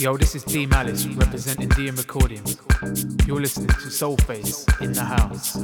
Yo, this is D Malice representing DM Recordings. You're listening to Soulface in the house.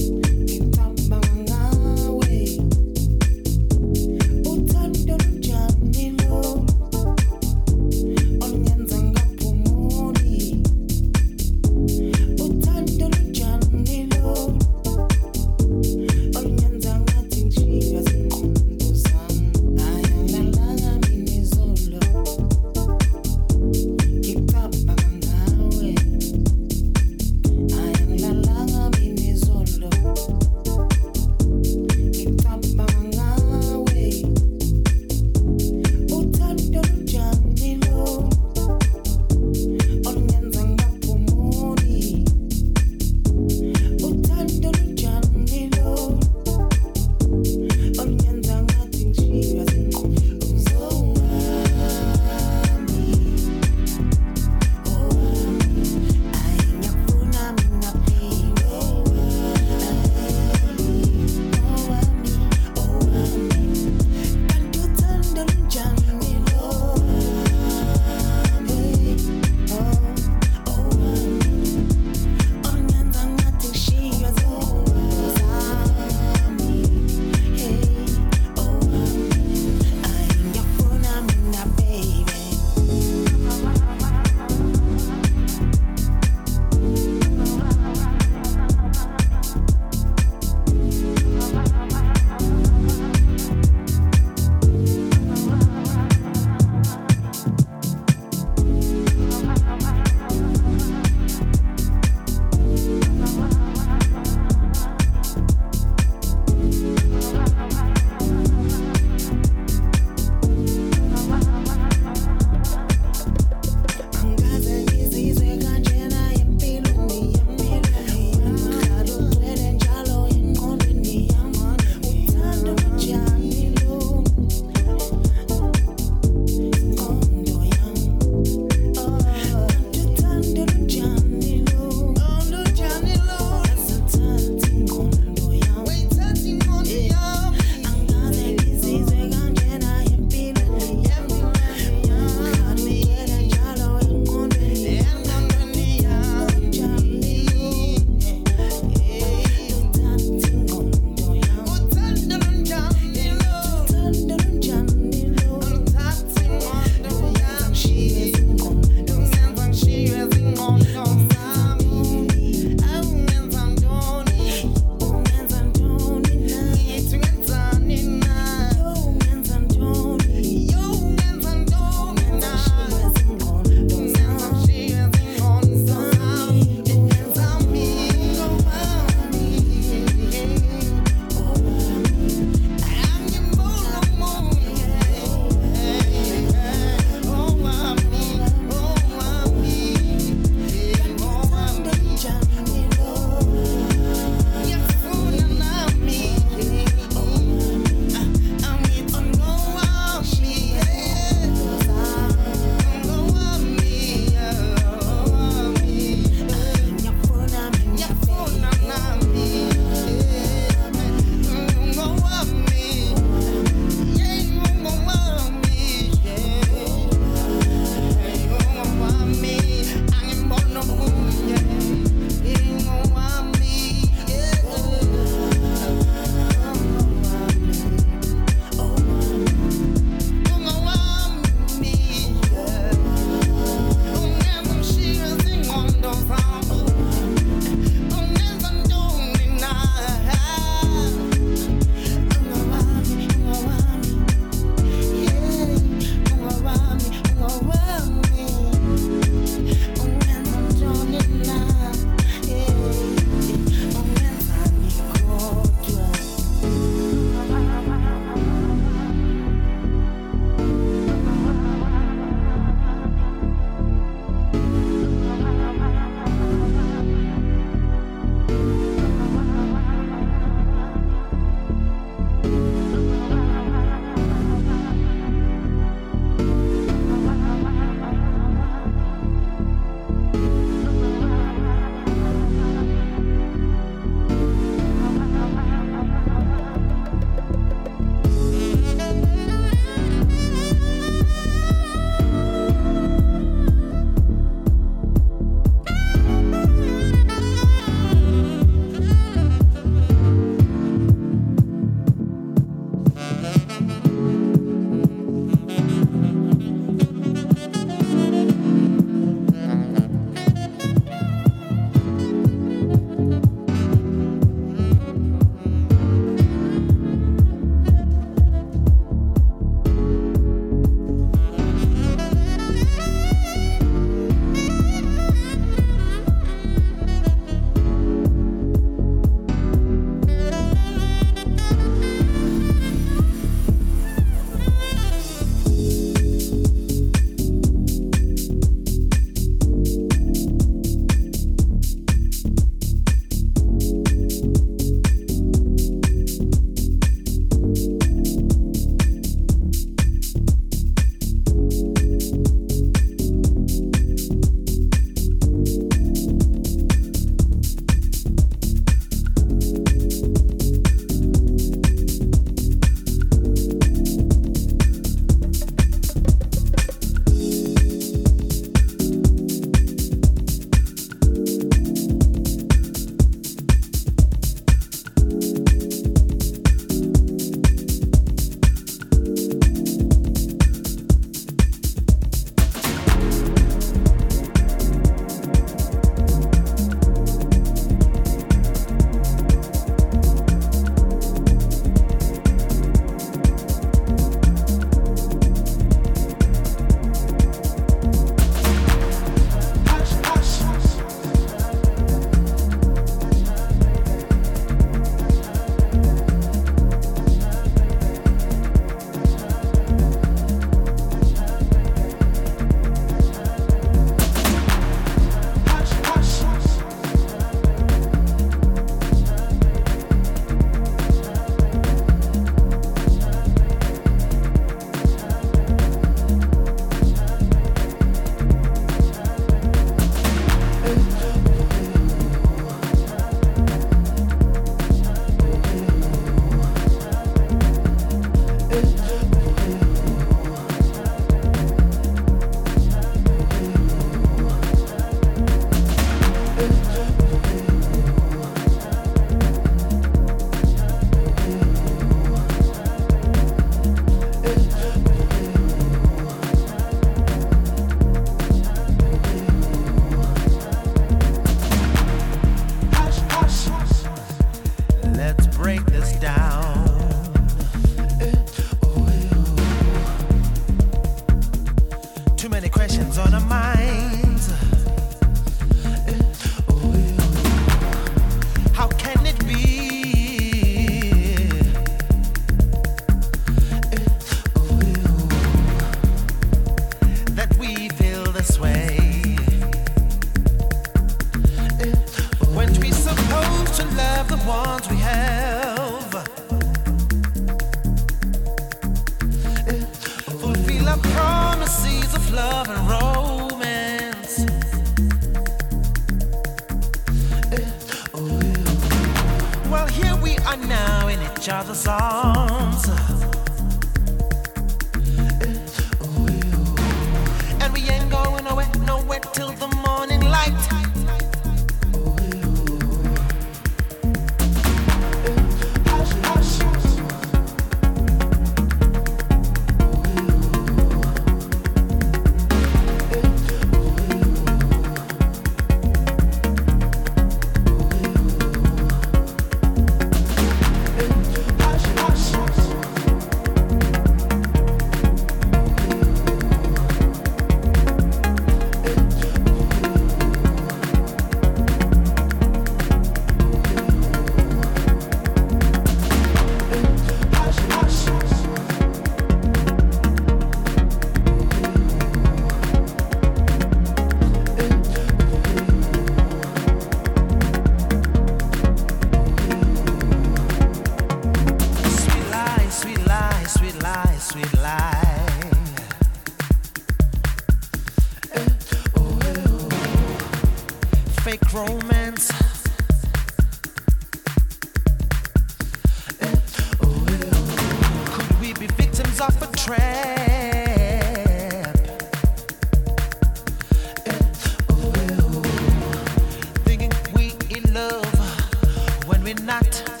Day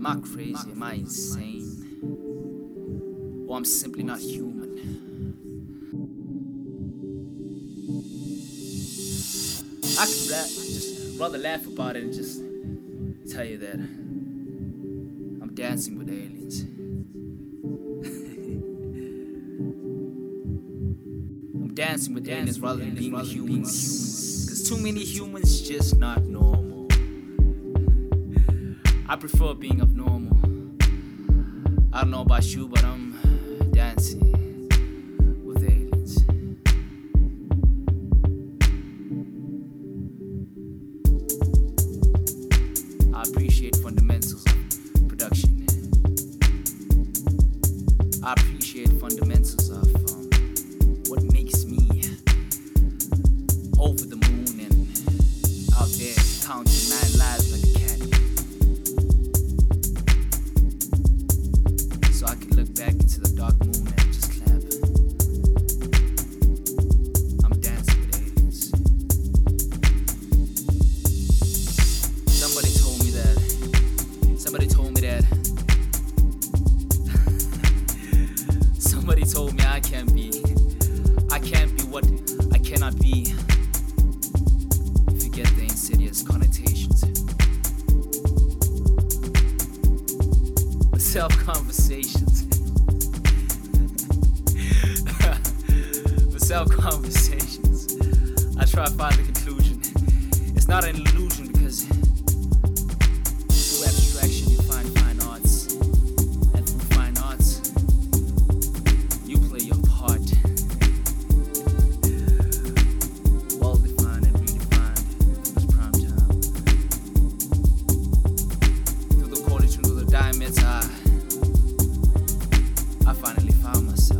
Am I crazy? Am I insane? Or I'm simply not human? I could rap, just rather laugh about it and just tell you that I'm dancing with aliens. I'm dancing with aliens rather than being humans. Cause too many humans just not normal. I prefer being abnormal. I don't know about you, but I'm By myself.